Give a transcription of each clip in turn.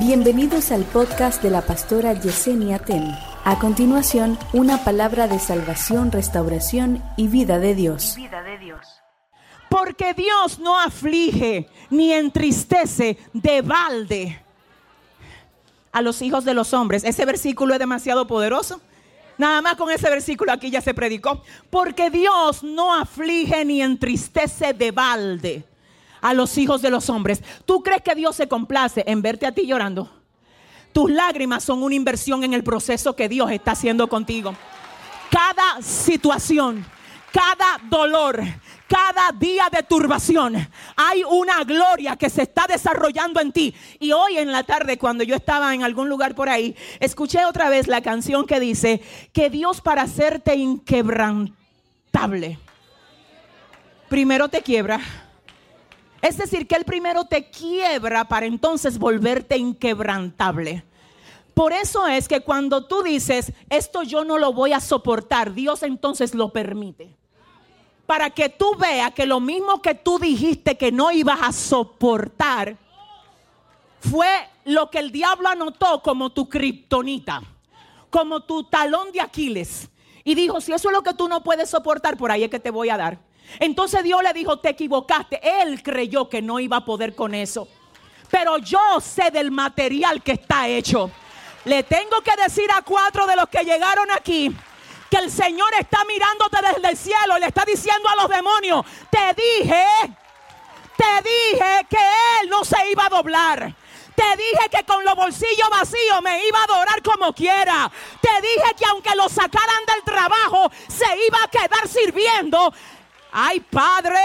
Bienvenidos al podcast de la pastora Yesenia Ten. A continuación, una palabra de salvación, restauración y vida de Dios. vida de Dios. Porque Dios no aflige ni entristece de balde a los hijos de los hombres. Ese versículo es demasiado poderoso. Nada más con ese versículo aquí ya se predicó. Porque Dios no aflige ni entristece de balde a los hijos de los hombres. ¿Tú crees que Dios se complace en verte a ti llorando? Tus lágrimas son una inversión en el proceso que Dios está haciendo contigo. Cada situación, cada dolor, cada día de turbación, hay una gloria que se está desarrollando en ti. Y hoy en la tarde, cuando yo estaba en algún lugar por ahí, escuché otra vez la canción que dice que Dios para hacerte inquebrantable, primero te quiebra. Es decir, que Él primero te quiebra para entonces volverte inquebrantable. Por eso es que cuando tú dices, esto yo no lo voy a soportar, Dios entonces lo permite. Para que tú veas que lo mismo que tú dijiste que no ibas a soportar, fue lo que el diablo anotó como tu kriptonita, como tu talón de Aquiles. Y dijo, si eso es lo que tú no puedes soportar, por ahí es que te voy a dar. Entonces Dios le dijo, te equivocaste. Él creyó que no iba a poder con eso. Pero yo sé del material que está hecho. Le tengo que decir a cuatro de los que llegaron aquí que el Señor está mirándote desde el cielo y le está diciendo a los demonios, te dije, te dije que Él no se iba a doblar. Te dije que con los bolsillos vacíos me iba a adorar como quiera. Te dije que aunque lo sacaran del trabajo, se iba a quedar sirviendo. Ay, Padre,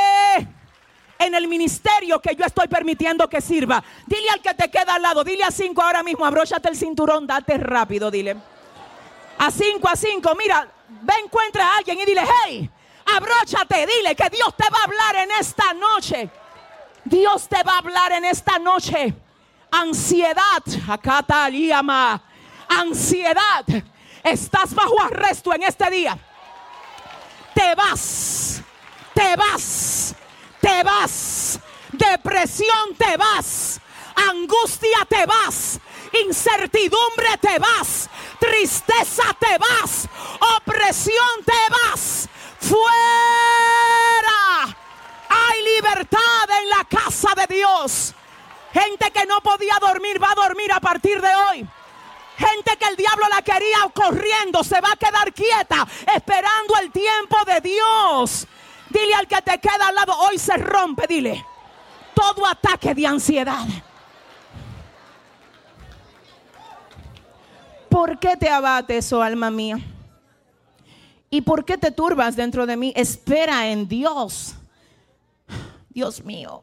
en el ministerio que yo estoy permitiendo que sirva. Dile al que te queda al lado, dile a cinco ahora mismo, abróchate el cinturón, date rápido, dile. A cinco, a cinco, mira, ve, encuentra a alguien y dile, hey, abróchate, dile que Dios te va a hablar en esta noche. Dios te va a hablar en esta noche. Ansiedad, acá llama. Ansiedad, estás bajo arresto en este día. Te vas te vas, te vas, depresión te vas, angustia te vas, incertidumbre te vas, tristeza te vas, opresión te vas, fuera. Hay libertad en la casa de Dios. Gente que no podía dormir va a dormir a partir de hoy. Gente que el diablo la quería corriendo se va a quedar quieta esperando el tiempo de Dios. Dile al que te queda al lado, hoy se rompe, dile. Todo ataque de ansiedad. ¿Por qué te abates, oh alma mía? ¿Y por qué te turbas dentro de mí? Espera en Dios. Dios mío.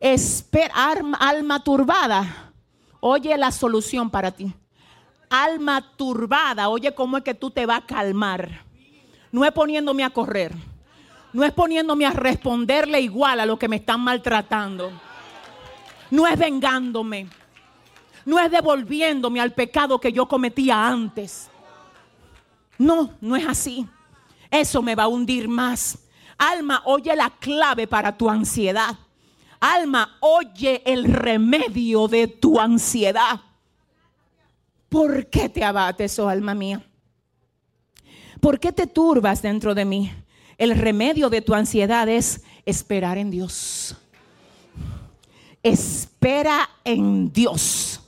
Espera, alma turbada. Oye la solución para ti. Alma turbada, oye cómo es que tú te vas a calmar. No es poniéndome a correr no es poniéndome a responderle igual a lo que me están maltratando. No es vengándome. No es devolviéndome al pecado que yo cometía antes. No, no es así. Eso me va a hundir más. Alma, oye la clave para tu ansiedad. Alma, oye el remedio de tu ansiedad. ¿Por qué te abates, oh alma mía? ¿Por qué te turbas dentro de mí? El remedio de tu ansiedad es esperar en Dios. Espera en Dios.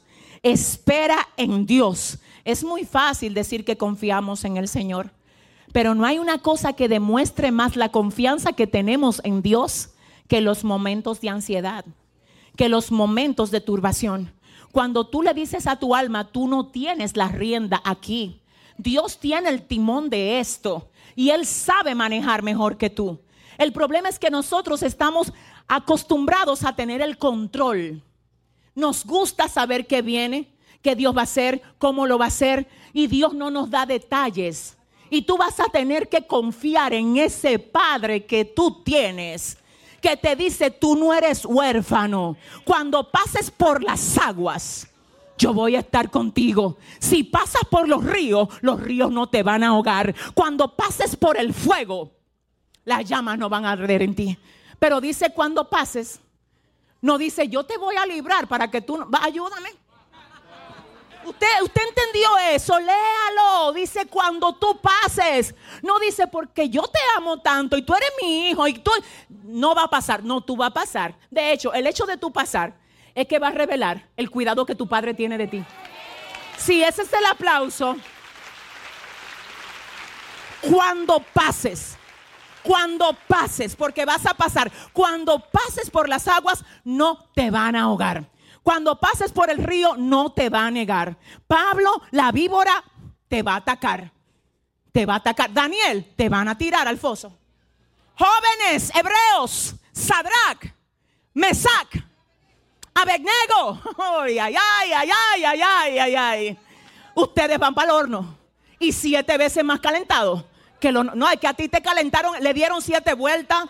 Espera en Dios. Es muy fácil decir que confiamos en el Señor, pero no hay una cosa que demuestre más la confianza que tenemos en Dios que los momentos de ansiedad, que los momentos de turbación. Cuando tú le dices a tu alma, tú no tienes la rienda aquí. Dios tiene el timón de esto y Él sabe manejar mejor que tú. El problema es que nosotros estamos acostumbrados a tener el control. Nos gusta saber qué viene, qué Dios va a hacer, cómo lo va a hacer y Dios no nos da detalles. Y tú vas a tener que confiar en ese Padre que tú tienes que te dice, tú no eres huérfano. Cuando pases por las aguas, yo voy a estar contigo. Si pasas por los ríos, los ríos no te van a ahogar. Cuando pases por el fuego, las llamas no van a arder en ti. Pero dice cuando pases, no dice yo te voy a librar para que tú, ayúdame. Usted, usted entendió eso, léalo. Dice cuando tú pases. No dice porque yo te amo tanto y tú eres mi hijo y tú no va a pasar. No, tú va a pasar. De hecho, el hecho de tú pasar es que va a revelar el cuidado que tu padre tiene de ti. Si ese es el aplauso, cuando pases, cuando pases, porque vas a pasar, cuando pases por las aguas, no te van a ahogar. Cuando pases por el río, no te va a negar. Pablo, la víbora, te va a atacar. Te va a atacar. Daniel, te van a tirar al foso. Jóvenes, hebreos, Sadrach, Mesac, Abednego. Ay, ay, ay, ay, ay, ay, ay, ay. Ustedes van para el horno. Y siete veces más calentados. Que lo, no, es que a ti te calentaron, le dieron siete vueltas.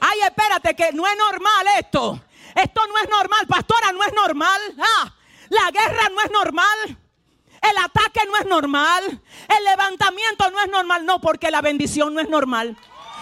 Ay, espérate, que no es normal esto. Esto no es normal, pastora, no es normal. Ah, la guerra no es normal. El ataque no es normal. El levantamiento no es normal. No, porque la bendición no es normal.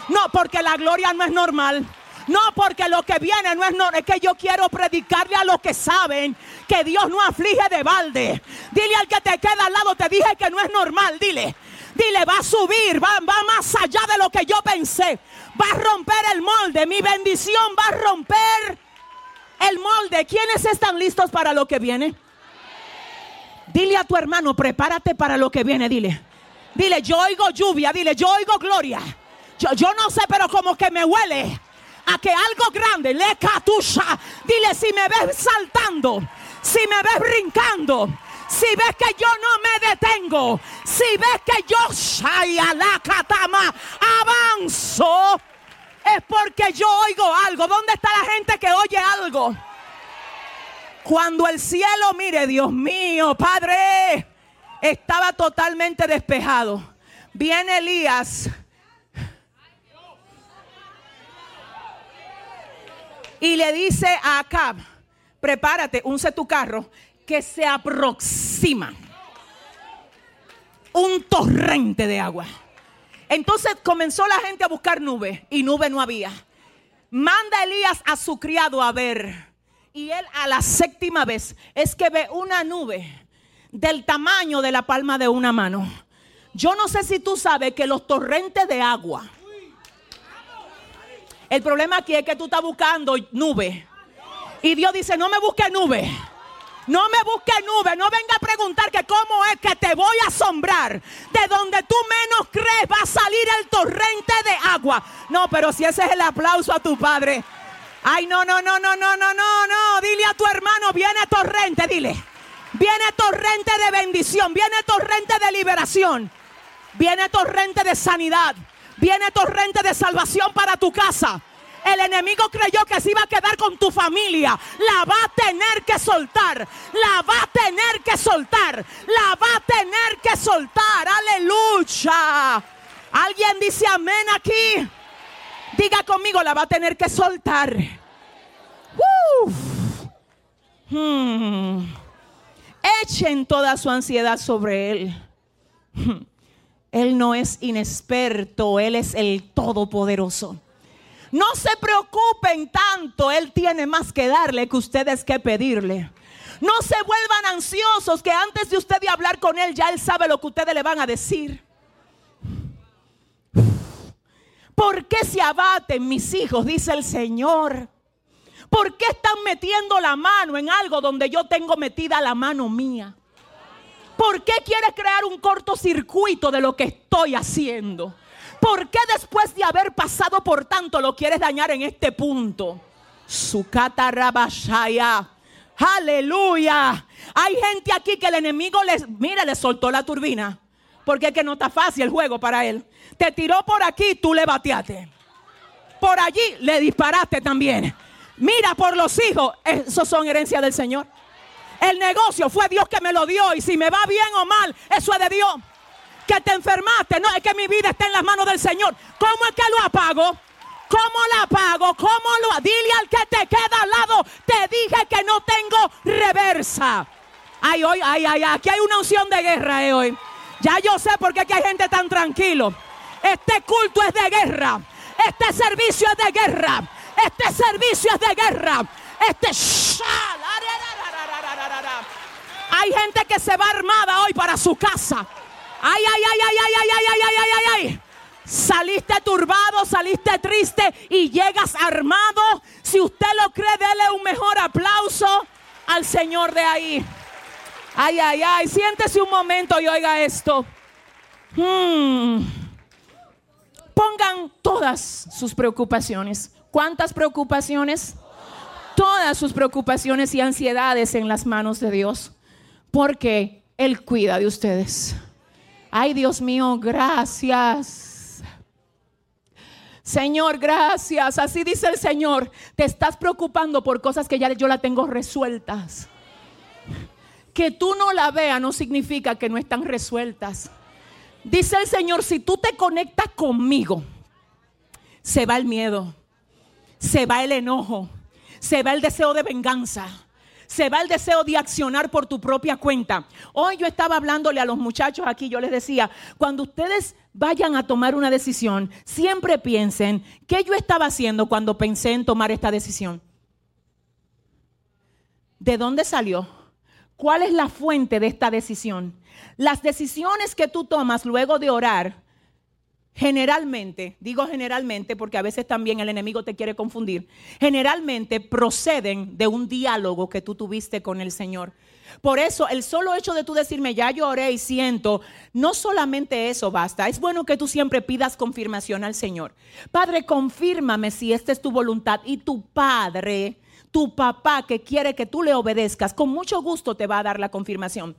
No, porque la gloria no es normal. No, porque lo que viene no es normal. Es que yo quiero predicarle a los que saben que Dios no aflige de balde. Dile al que te queda al lado, te dije que no es normal. Dile, dile, va a subir, va, va más allá de lo que yo pensé. Va a romper el molde. Mi bendición va a romper el molde. ¿Quiénes están listos para lo que viene? Dile a tu hermano, prepárate para lo que viene. Dile, dile, yo oigo lluvia. Dile, yo oigo gloria. Yo, yo no sé, pero como que me huele que algo grande le catusha. Dile, si me ves saltando, si me ves brincando. Si ves que yo no me detengo, si ves que yo la katama avanzo, es porque yo oigo algo. ¿Dónde está la gente que oye algo? Cuando el cielo, mire, Dios mío, Padre, estaba totalmente despejado. Viene Elías. Y le dice a Acab, prepárate, unce tu carro, que se aproxima un torrente de agua. Entonces comenzó la gente a buscar nube y nube no había. Manda Elías a su criado a ver. Y él a la séptima vez es que ve una nube del tamaño de la palma de una mano. Yo no sé si tú sabes que los torrentes de agua. El problema aquí es que tú estás buscando nube. Y Dios dice, no me busques nube. No me busque nube, no venga a preguntar que cómo es que te voy a asombrar. De donde tú menos crees va a salir el torrente de agua. No, pero si ese es el aplauso a tu padre. Ay, no, no, no, no, no, no, no, no. Dile a tu hermano, viene torrente, dile. Viene torrente de bendición, viene torrente de liberación, viene torrente de sanidad, viene torrente de salvación para tu casa. El enemigo creyó que se iba a quedar con tu familia. La va a tener que soltar. La va a tener que soltar. La va a tener que soltar. Aleluya. ¿Alguien dice amén aquí? Diga conmigo, la va a tener que soltar. Hmm. Echen toda su ansiedad sobre él. Hmm. Él no es inexperto, Él es el todopoderoso. No se preocupen tanto, Él tiene más que darle que ustedes que pedirle. No se vuelvan ansiosos que antes de usted hablar con Él ya Él sabe lo que ustedes le van a decir. ¿Por qué se abaten mis hijos? Dice el Señor. ¿Por qué están metiendo la mano en algo donde yo tengo metida la mano mía? ¿Por qué quieres crear un cortocircuito de lo que estoy haciendo? ¿Por qué después de haber pasado por tanto lo quieres dañar en este punto? Sukata Rabashaya. Aleluya. Hay gente aquí que el enemigo les, mira, le soltó la turbina. Porque es que no está fácil el juego para él. Te tiró por aquí, tú le bateaste. Por allí le disparaste también. Mira por los hijos, esos son herencia del Señor. El negocio fue Dios que me lo dio y si me va bien o mal, eso es de Dios que te enfermaste. No, es que mi vida está en las manos del Señor. ¿Cómo es que lo apago? ¿Cómo la apago? ¿Cómo lo Dile al que te queda al lado. Te dije que no tengo reversa. Ay, hoy, ay, ay, aquí hay una unción de guerra eh, hoy. Ya yo sé por qué aquí hay gente tan tranquilo. Este culto es de guerra. Este servicio es de guerra. Este servicio es de guerra. Este Hay gente que se va armada hoy para su casa. Ay, ay, ay, ay, ay, ay, ay, ay, ay, ay, ay, ay. Saliste turbado, saliste triste y llegas armado. Si usted lo cree, dele un mejor aplauso al Señor de ahí. Ay, ay, ay, siéntese un momento y oiga esto. Hmm. Pongan todas sus preocupaciones. ¿Cuántas preocupaciones? Todas sus preocupaciones y ansiedades en las manos de Dios. Porque Él cuida de ustedes. Ay, Dios mío, gracias. Señor, gracias. Así dice el Señor. Te estás preocupando por cosas que ya yo la tengo resueltas. Que tú no la veas no significa que no están resueltas. Dice el Señor, si tú te conectas conmigo, se va el miedo, se va el enojo, se va el deseo de venganza, se va el deseo de accionar por tu propia cuenta. Hoy yo estaba hablándole a los muchachos aquí, yo les decía, cuando ustedes vayan a tomar una decisión, siempre piensen, ¿qué yo estaba haciendo cuando pensé en tomar esta decisión? ¿De dónde salió? ¿Cuál es la fuente de esta decisión? Las decisiones que tú tomas luego de orar, generalmente, digo generalmente porque a veces también el enemigo te quiere confundir, generalmente proceden de un diálogo que tú tuviste con el Señor. Por eso el solo hecho de tú decirme, ya lloré y siento, no solamente eso basta, es bueno que tú siempre pidas confirmación al Señor. Padre, confírmame si esta es tu voluntad y tu Padre, tu papá que quiere que tú le obedezcas, con mucho gusto te va a dar la confirmación.